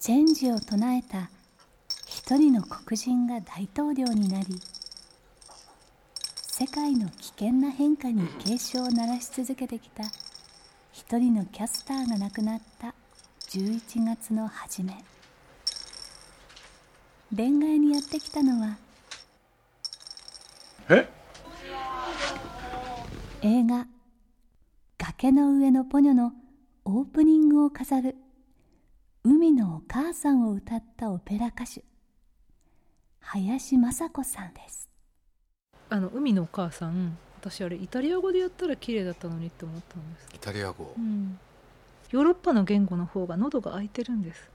チェンジを唱えた一人の黒人が大統領になり世界の危険な変化に警鐘を鳴らし続けてきた一人のキャスターが亡くなった11月の初め。恋愛にやってきたのはえ？映画「崖の上のポニョ」のオープニングを飾る海のお母さんを歌ったオペラ歌手林雅子さんです。あの海のお母さん私あれイタリア語でやったら綺麗だったのにって思ったんです。イタリア語、うん、ヨーロッパの言語の方が喉が開いてるんです。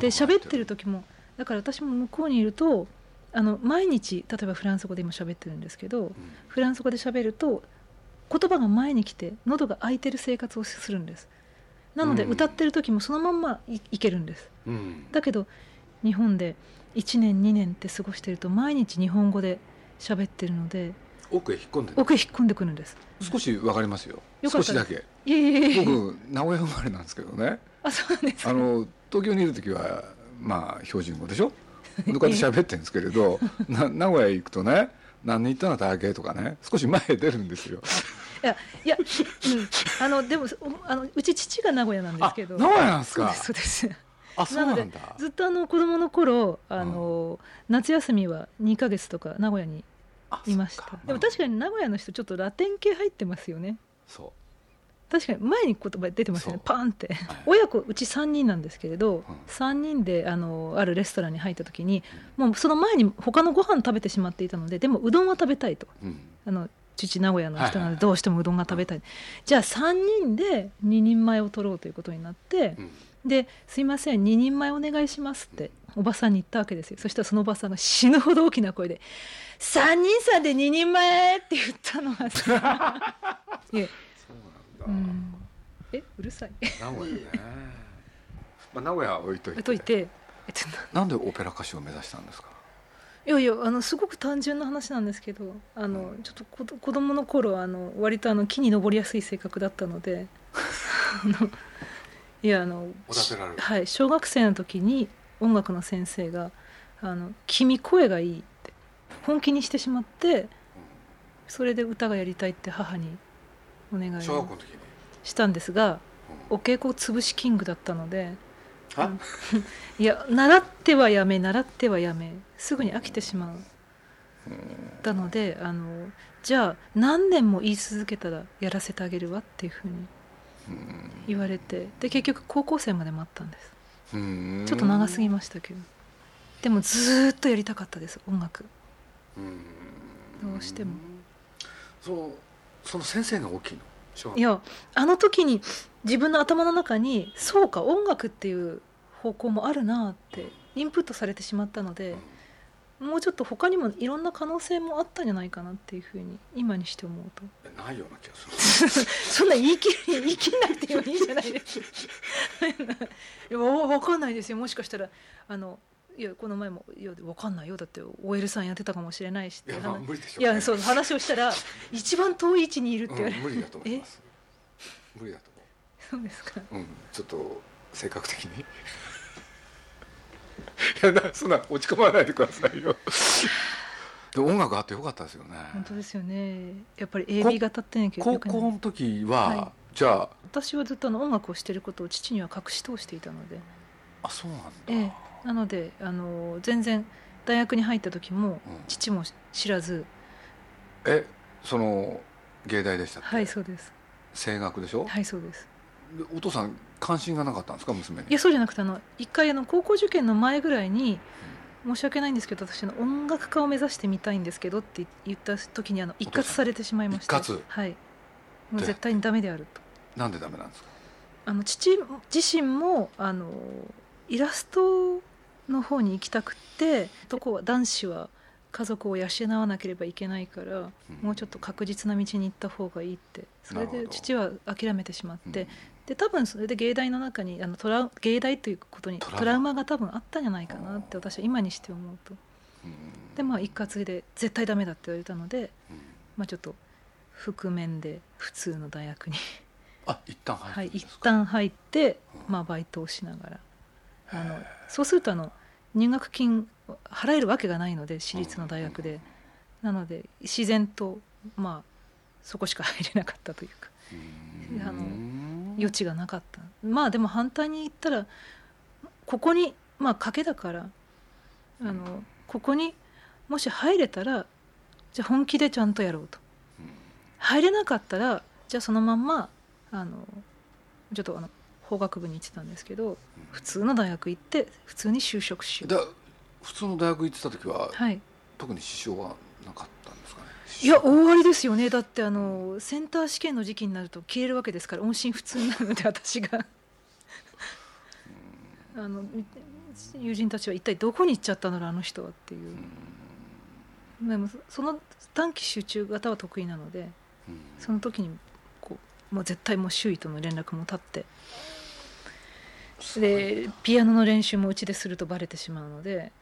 で喋ってる時もだから私も向こうにいるとあの毎日例えばフランス語で今喋ってるんですけど、うん。フランス語で喋ると言葉が前に来て喉が開いてる生活をするんですなのでうん。歌ってる時もそのまんまいいけるんです。うん。だけど日本で1年2年って過ごしてると毎日日本語で喋ってるので奥へ引っ込んでる。奥へ引っ込んでくるんです。少しわかりますよ。少しだけ。いえいえいえ。僕名古屋生まれなんですけどね。あそうなんですか。あの東京にいる時はまあ標準語でしょ？でこうやって喋ってるんですけれど な名古屋行くとね何に行ったの？だけとかね。少し前へ出るんですよ。いやいや、うん、あのでもおあのうち父が名古屋なんですけど。あ名古屋なんですか？そうですそうです。あそうなんだ。ずっとあの子供の頃あの、夏休みは2ヶ月とか名古屋にあいました。でも確かに名古屋の人ちょっとラテン系入ってますよね。そ確かに前に言葉出てますよね。パーンって。う、はい。親子うち3人なんですけれど、うん。3人であのあるレストランに入った時にもうその前に他のご飯食べてしまっていたのででもうどんは食べたいと。うん。あの父名古屋の人なのでどうしてもうどんが食べたい、じゃあ3人で2人前を取ろうということになってうん。で「すいません2人前お願いします」っておばさんに言ったわけですよ。そしたらそのおばさんが死ぬほど大きな声で「3人さんで2人前!」って言ったのがさ いえ。そうなんだ、うん。えうるさい。名古屋ね。まあ名古屋は置いといて。といて。えっと。なんでオペラ歌手を目指したんですか？いやいやあのすごく単純な話なんですけどあのちょっとこ子供の頃あの割とあの木に登りやすい性格だったので いやあのはい小学生の時に音楽の先生が「あの君声がいい」って本気にしてしまってそれで歌がやりたいって母にお願いしたんですがうん。お稽古潰しキングだったのであ いや習ってはやめ習ってはやめすぐに飽きてしまう。だのであのじゃあ何年も言い続けたらやらせてあげるわっていうふうにうん言われてで結局高校生まで待ったんです。うん。ちょっと長すぎましたけど。でもずーっとやりたかったです音楽。うん。どうしても。そうその先生が大きいのいやあの時に自分の頭の中にそうか音楽っていう方向もあるなってインプットされてしまったのでもうちょっと他にもいろんな可能性もあったんじゃないかなっていうふうに今にして思うと。うんないような気がする。そんな言い切り言い切んなくてもいいんじゃないです。か いやわわかんないですよ。もしかしたらあのいやこの前も「いやわかんないよ。だって OL さんやってたかもしれないし」っいやて話まあ無理でしょいやそう話をしたら 一番遠い位置にいるって言われて、うん無理だと思います。無理だとそうですか。思ううんちょっと性格的に。いやなそんな落ち込まないでくださいよ。で音楽あってよかったですよね。本当ですよね。やっぱり AB 型ってなきゃ高校の時はじゃあ私はずっとあの音楽をしていることを父には隠し通していたので、あそうなんだ、ええ、なのであの全然大学に入った時もうん。父も知らず、えその芸大でしたはいそうです。声楽でしょ、はいそうです。でお父さん関心がなかったんですか？娘に。いやそうじゃなくてあの一回あの高校受験の前ぐらいに申し訳ないんですけど私あの音楽家を目指してみたいんですけどって言った時にあの一括されてしまいました一括？はい。もう絶対にダメであると。なんでダメなんですか？あの父自身もあのイラストの方に行きたくって男は男子は家族を養わなければいけないから、うん。もうちょっと確実な道に行った方がいいって。それで父は諦めてしまって、うん。で多分それで芸大の中にあのトラウ芸大ということにトラウマ。が多分あったんじゃないかなって私は今にして思うと。うん。でまあ一括で絶対ダメだって言われたので、うん。まあ、ちょっと覆面で普通の大学に。あ一旦入はい一旦入って、うん。まあ、バイトをしながらあのそうするとあの入学金払えるわけがないので私立の大学で、なので自然とまあそこしか入れなかったというかうん。あの余地がなかった。まあでも反対に言ったらここにまあ賭けだからあのここにもし入れたらじゃあ本気でちゃんとやろうと。うん。入れなかったらじゃあそのまんまあのちょっとあの法学部に行ってたんですけど普通の大学行って普通に就職しよう。だ普通の大学行ってた時は、はい。特に支障はなかったんですかね？いや大ありですよね。だってあのセンター試験の時期になると消えるわけですから音信不通になるので私が。あの友人たちは一体どこに行っちゃったんだあの人はっていう。でもその短期集中型は得意なのでうん。その時にこうもう絶対もう周囲との連絡も立ってでピアノの練習もうちでするとバレてしまうので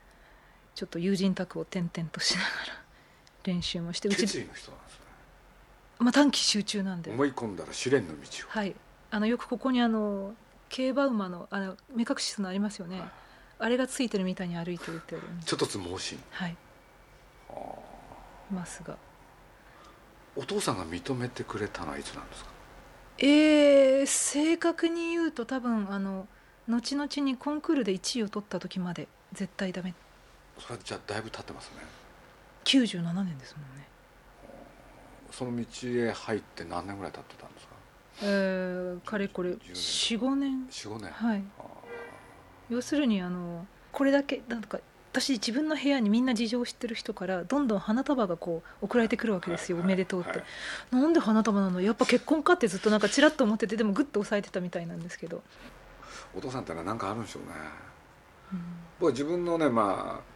ちょっと友人宅を転々としながら 練習もしてうち決意の人なんですね。まあ、短期集中なんで、思い込んだら試練の道を、はい、あのよくここにあの競馬馬のあの目隠しするのありますよね、はい。あれがついてるみたいに歩いてるってちょっとつ盲信。はい。あー。ますが。お父さんが認めてくれたのはいつなんですか？えー、正確に言うと多分あの後々にコンクールで1位を取った時まで絶対ダメ。それはじゃあだいぶ経ってますね。97年ですもんね。その道へ入って何年ぐらい経ってたんですか？えー、かれこれ10 45年。45年、はい。あ要するにあのこれだけなんか私自分の部屋にみんな事情を知ってる人からどんどん花束がこう送られてくるわけですよ、はいおめでとうって、はいなんで花束なの？やっぱ結婚かってずっとなんかちらっと思っててでもグッと押さえてたみたいなんですけど、ーお父さんってのは何かあるんでしょうね。うん。僕は自分のねまあ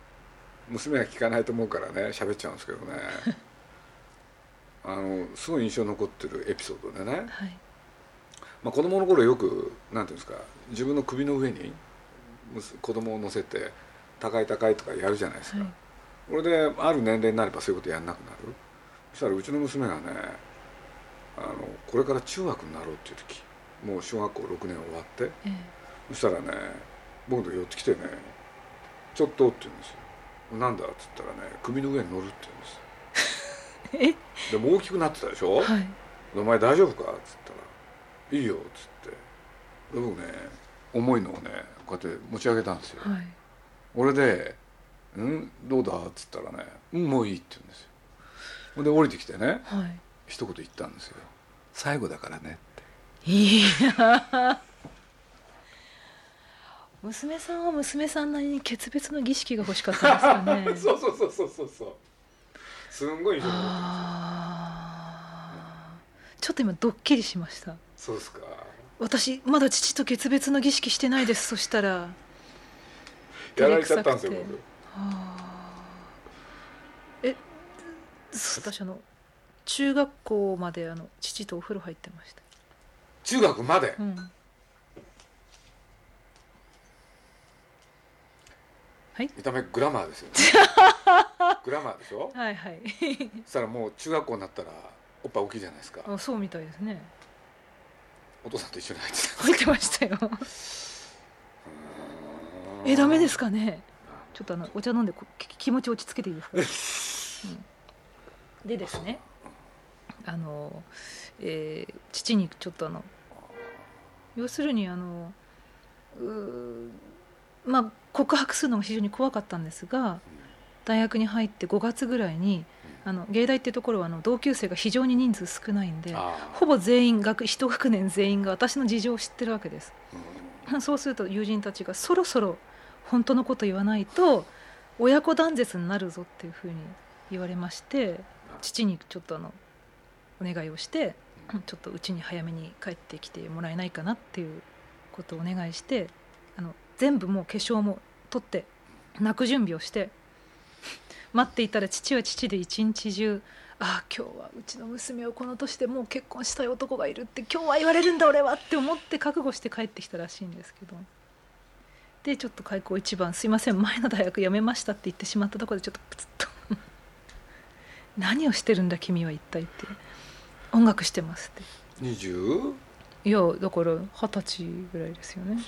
娘は聞かないと思うからね喋っちゃうんですけどね。あのすごい印象に残ってるエピソードでね、はい。まあ、子供の頃よくなんていうんですか自分の首の上に子供を乗せて高い高いとかやるじゃないですか、はい。これである年齢になればそういうことやんなくなる。そしたらうちの娘がねあのこれから中学になろうっていう時もう小学校6年終わってえそしたらね僕のとこ寄ってきてね「ちょっと」って言うんですよ「なんだ?」っつったらね首の上に乗るって言うんですよ。でも大きくなってたでしょ、えはい。お前大丈夫か?」っつったら「いいよ」っつって。で僕ね重いのをねこうやって持ち上げたんですよ、はい。俺で「ん？どうだ?」っつったらね「うんもういい」って言うんですよ。ほんで降りてきてねはい。一言言ったんですよ「最後だからね」って。いや娘さんは娘さんなりに決別の儀式が欲しかったんですかね。そうそうそうそうそうそう。すんごい印象に残ってるあー。ちょっと今ドッキリしました。そうですか。私まだ父と決別の儀式してないです。そしたら。やられちゃったんですよ僕。え私あの中学校まであの父とお風呂入ってました、中学まで？うん、はい。見た目グラマーですよね。グラマーでしょ？はいはい。そしたらもう中学校になったらおっぱい大きいじゃないですか。あそうみたいですね。お父さんと一緒に入ってた入ってましたよ。えダメですかね？ちょっとあのお茶飲んで気持ち落ち着けていいですか、うん。でですね。あのえー父にちょっとあの要するにあのうーまあ告白するのが非常に怖かったんですが大学に入って5月ぐらいにあの芸大っていうところはあの同級生が非常に人数少ないんでほぼ全員学一学年全員が私の事情を知ってるわけです。うん。そうすると友人たちがそろそろ本当のこと言わないと親子断絶になるぞっていうふうに言われまして父にちょっとあのお願いをしてちょっとうちに早めに帰ってきてもらえないかなっていうことをお願いしてあの全部もう化粧も取って泣く準備をして待っていたら父は父で一日中「ああ今日はうちの娘をこの年でもう結婚したい男がいるって今日は言われるんだ俺は」って思って覚悟して帰ってきたらしいんですけど。でちょっと開口一番「すいません前の大学辞めました」って言ってしまったところでちょっとプツッと「何をしてるんだ君は一体」って「音楽してます」って。20? いやだから二十歳ぐらいですよね、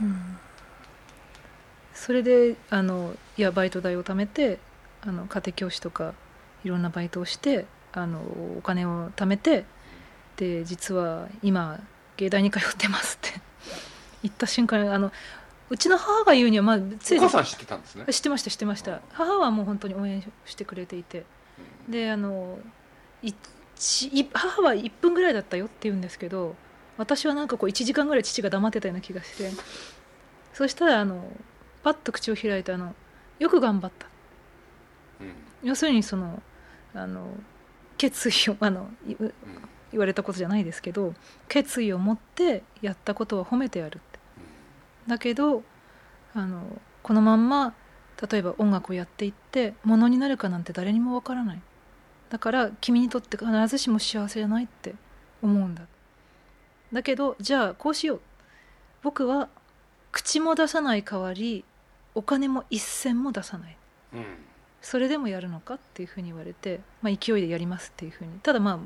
うん、それであのいやバイト代を貯めてあの家庭教師とかいろんなバイトをしてあのお金を貯めてで実は今芸大に通ってますって 言った瞬間にあのうちの母が言うにはまあついお母さん知ってたんですね。知ってました知ってました。母はもう本当に応援してくれていてであのい母は1分ぐらいだったよって言うんですけど私はなんかこう1時間ぐらい父が黙ってたような気がしてそしたらあのパッと口を開いてあの「よく頑張った。うん」要するにそのあの決意をあのいうん。言われたことじゃないですけど決意を持ってやったことは褒めてやるって。だけどあのこのまんま例えば音楽をやっていってものになるかなんて誰にもわからない。だから君にとって必ずしも幸せじゃないって思うんだ。だけどじゃあこうしよう。僕は口も出さない代わりお金も一銭も出さない。うん。それでもやるのかっていうふうに言われて、まあ、勢いでやりますっていうふうに。ただまあ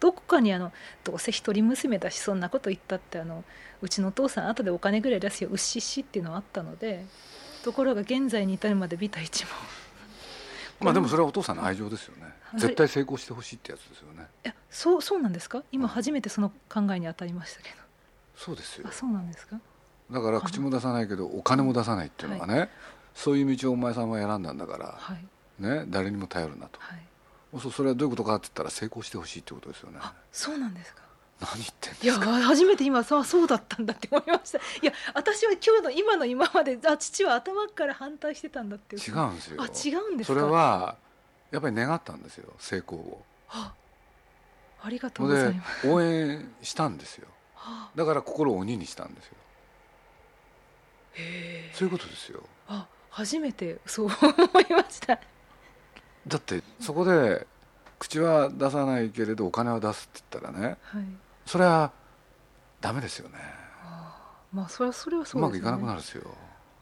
どこかにあのどうせ一人娘だしそんなこと言ったってあのうちのお父さん後でお金ぐらい出すようっしっしっていうのはあったのでところが現在に至るまでビタ一文 まあでもそれはお父さんの愛情ですよね。はい。絶対成功してほしいってやつですよね。いやそうそうなんですか？今初めてその考えに当たりましたけそうですよ。どあそうなんですか？だから口も出さないけどお金も出さないっていうのがねそういう道をお前さんは選んだんだからはい。ね誰にも頼るなと。はい。そうそれはどういうことかって言ったら成功してほしいってことですよね。あそうなんですか。何言ってんいやですか。初めて今さそうだったんだって思いました。いや私は今日の今の今まであ父は頭から反対してたんだっていう。違うんですよ。あ違うんですか？それはやっぱり願ったんですよ成功を。あありがとうございます。応援したんですよ。あ。だから心を鬼にしたんですよそういうことですよ。あ初めてそう思いました。だってそこで口は出さないけれどお金は出すって言ったらねはい。それはダメですよね。あまあそれはそれはうそうね。まくいかなくなるんですよ。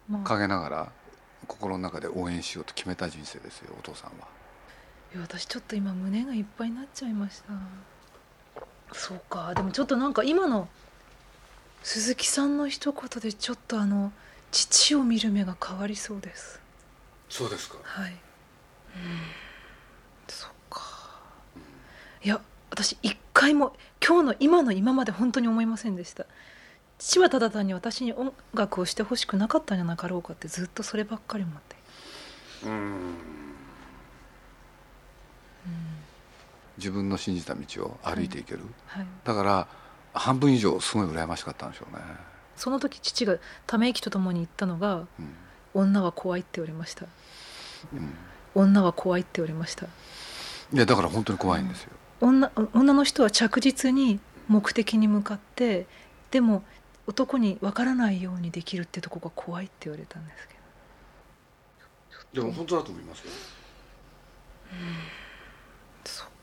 まあ、陰ながら心の中で応援しようと決めた人生ですよお父さんは。いや私ちょっと今胸がいっぱいになっちゃいました。そうか。でもちょっとなんか今の鈴木さんの一言でちょっとあの父を見る目が変わりそうです。そうですか。はい。うん。そっか。いや私一回も今日の今の今まで本当に思いませんでした。父はただ単に私に音楽をしてほしくなかったんじゃなかろうかってずっとそればっかり思って。うん。自分の信じた道を歩いていける、はい。だから半分以上すごい羨ましかったんでしょうね、その時父がため息とともに言ったのがうん「女は怖い」って言われました。うん「女は怖い」って言われました。いやだから本当に怖いんですよ、女女の人は着実に目的に向かってでも男に分からないようにできるってとこが怖いって言われたんですけど。でも本当だと思いますよ。そっか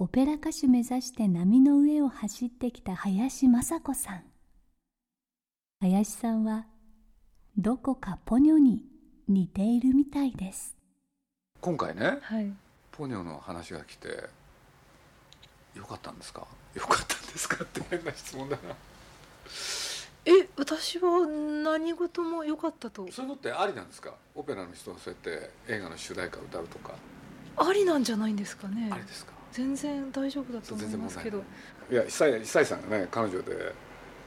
オペラ歌手目指して波の上を走ってきた林雅子さん。林さんはどこかポニョに似ているみたいです。今回ねはい。ポニョの話が来てよかったんですか？よかったんですか？って変な質問だな。え私は何事も良かったと。そういうのってありなんですか？オペラの人がそうやって映画の主題歌を歌うとか。ありなんじゃないんですかね。ありですか？全然大丈夫だと思いますけど。い。や久石久石さんがね彼女で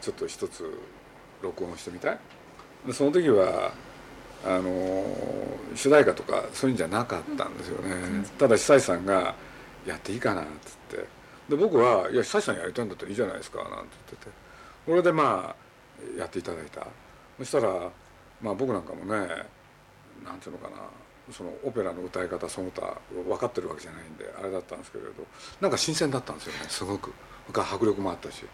ちょっと一つ録音してみたい？でその時はあの主題歌とかそういうんじゃなかったんですよね、うん、ただ久石さんが「やっていいかな」っつって。で僕は「いや久石さんやりたいんだったらいいじゃないですか」なんて言ってて。これでまあやっていただいた。そしたらまあ僕なんかもねなんていうのかなそのオペラの歌い方その他分かってるわけじゃないんであれだったんですけれどなんか新鮮だったんですよねすごく。迫力もあったし。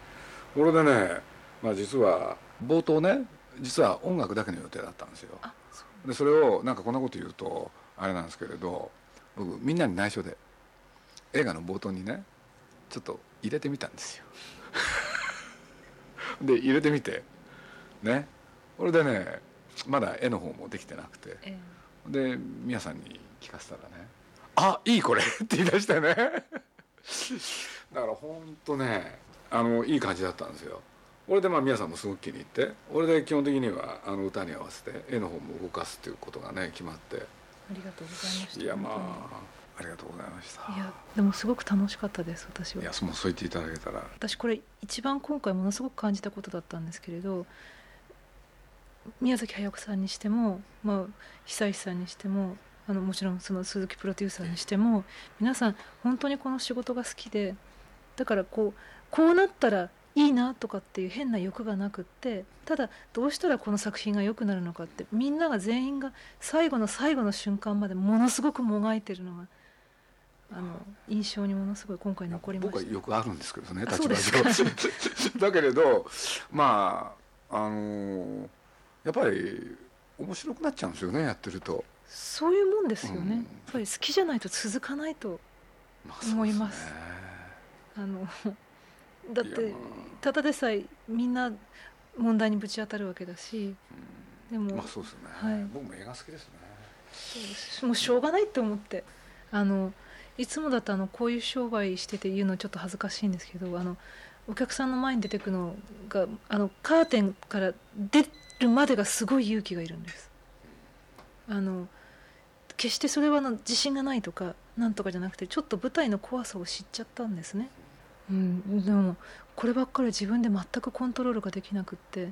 これでね、まあ、実は冒頭ね実は音楽だけの予定だったんですよ。でそれをなんかこんなこと言うとあれなんですけれど僕みんなに内緒で映画の冒頭にねちょっと入れてみたんですよ。で入れてみてね。これでねまだ絵の方もできてなくて、ええ、で宮さんに聞かせたらね「あいいこれ」って言い出してね。だから本当ねあのいい感じだったんですよ。俺でまあ宮さんもすごく気に入って俺で基本的にはあの歌に合わせて絵の方も動かすっていうことがね決まって。ありがとうございましたいやまあありがとうございました。いやでもすごく楽しかったです私は。いやそう言っていただけたら。私これ一番今回ものすごく感じたことだったんですけれど宮崎駿さんにしても、まあ、久石さんにしてもあのもちろんその鈴木プロデューサーにしても皆さん本当にこの仕事が好きでだからこうこうなったらいいなとかっていう変な欲がなくってただどうしたらこの作品が良くなるのかってみんなが全員が最後の最後の瞬間までものすごくもがいてるのがあの印象にものすごい今回残りました。僕はよくあるんですけどね立場上。だけれどまああのーやっぱり面白くなっちゃうんですよねやってると。そういうもんですよね、うん、やっぱり好きじゃないと続かないと思います。まあ、ね、あのだってただでさえみんな問題にぶち当たるわけだし、うん、でもまあそうですね、はい、僕も映画好きですね。そうです。もうしょうがないって思って。あのいつもだとあのこういう商売してて言うのちょっと恥ずかしいんですけどあのお客さんの前に出てくのがあのカーテンから出るまでがすごい勇気がいるんです。あの決してそれはの自信がないとかなんとかじゃなくてちょっと舞台の怖さを知っちゃったんですね、うん、でもこればっかり自分で全くコントロールができなくって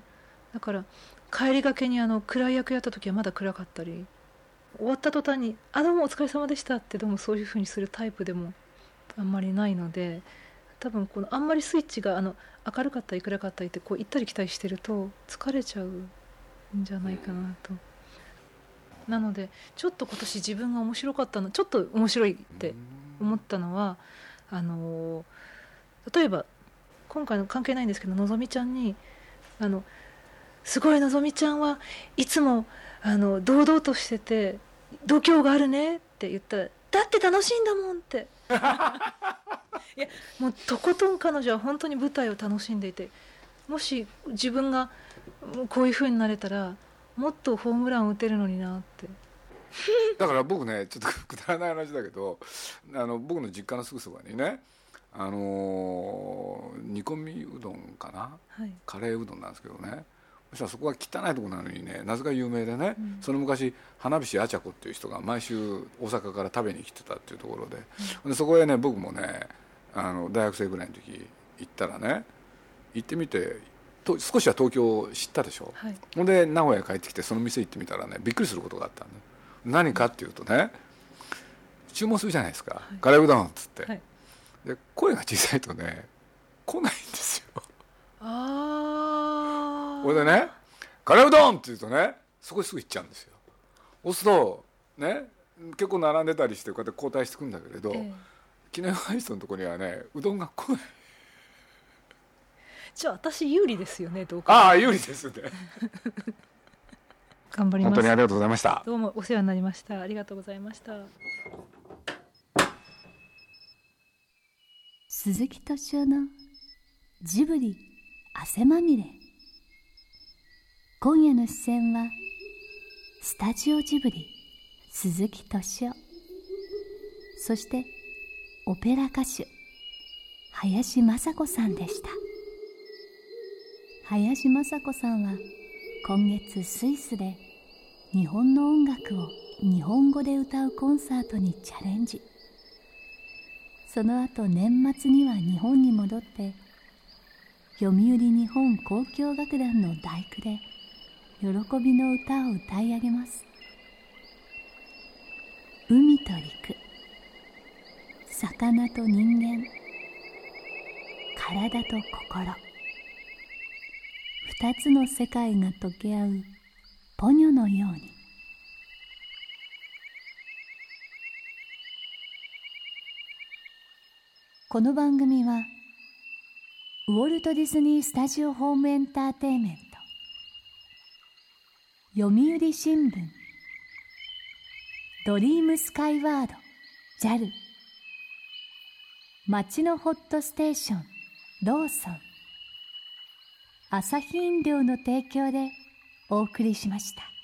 だから帰りがけにあの暗い役やった時はまだ暗かったり終わった途端に「あどうもお疲れ様でした」ってでもそういうふうにするタイプでもあんまりないので多分このあんまりスイッチがあの明るかったり暗かったりってこう行ったり来たりしてると疲れちゃうんじゃないかなと。なのでちょっと今年自分が面白かったのちょっと面白いって思ったのはあの例えば今回の関係ないんですけどのぞみちゃんにあのすごいのぞみちゃんはいつもあの堂々としてて度胸があるねって言ったらだって楽しいんだもんって いやもうとことん彼女は本当に舞台を楽しんでいてもし自分がこういうふうになれたらもっとホームラン打てるのになって。だから僕ねちょっとくだらない話だけどあの僕の実家のすぐそばにねあのー、煮込みうどんかな、はい、カレーうどんなんですけどねそしたらそこが汚いとこなのにねなぜか有名でね、うん、その昔花火師あちゃこっていう人が毎週大阪から食べに来てたっていうところでうん、でそこへね僕もねあの大学生ぐらいの時行ったらね行ってみてと少しは東京を知ったでしょ、はい、ほんで名古屋帰ってきてその店行ってみたらねびっくりすることがあったんで何かっていうとね注文するじゃないですか、はい、カレーうどんっつって、はい、で声が小さいとね来ないんですよ。ああこれでね「カレーうどん!」って言うとねそこすぐ行っちゃうんですよ。押すとね結構並んでたりしてこうやって交代してくんだけれど、ええ、記念ハイストのところにはねうどんが来ない。じゃあ私有利ですよねどうか。ああ有利ですね。頑張ります。本当にありがとうございました。どうもお世話になりました。ありがとうございました。鈴木敏夫のジブリ汗まみれ今夜の視線はスタジオジブリ鈴木敏夫。そしてオペラ歌手林雅子さんでした。林雅子さんは今月スイスで日本の音楽を日本語で歌うコンサートにチャレンジ。その後年末には日本に戻って読売日本交響楽団の大工で喜びの歌を歌い上げます。海と陸。魚と人間。体と心。二つの世界が溶け合う。ポニョのように。この番組はウォルト・ディズニー・スタジオ・ホーム・エンターテイメント。読売新聞。ドリームスカイワード。JAL 町のホットステーション。ローソン。朝日飲料の提供でお送りしました。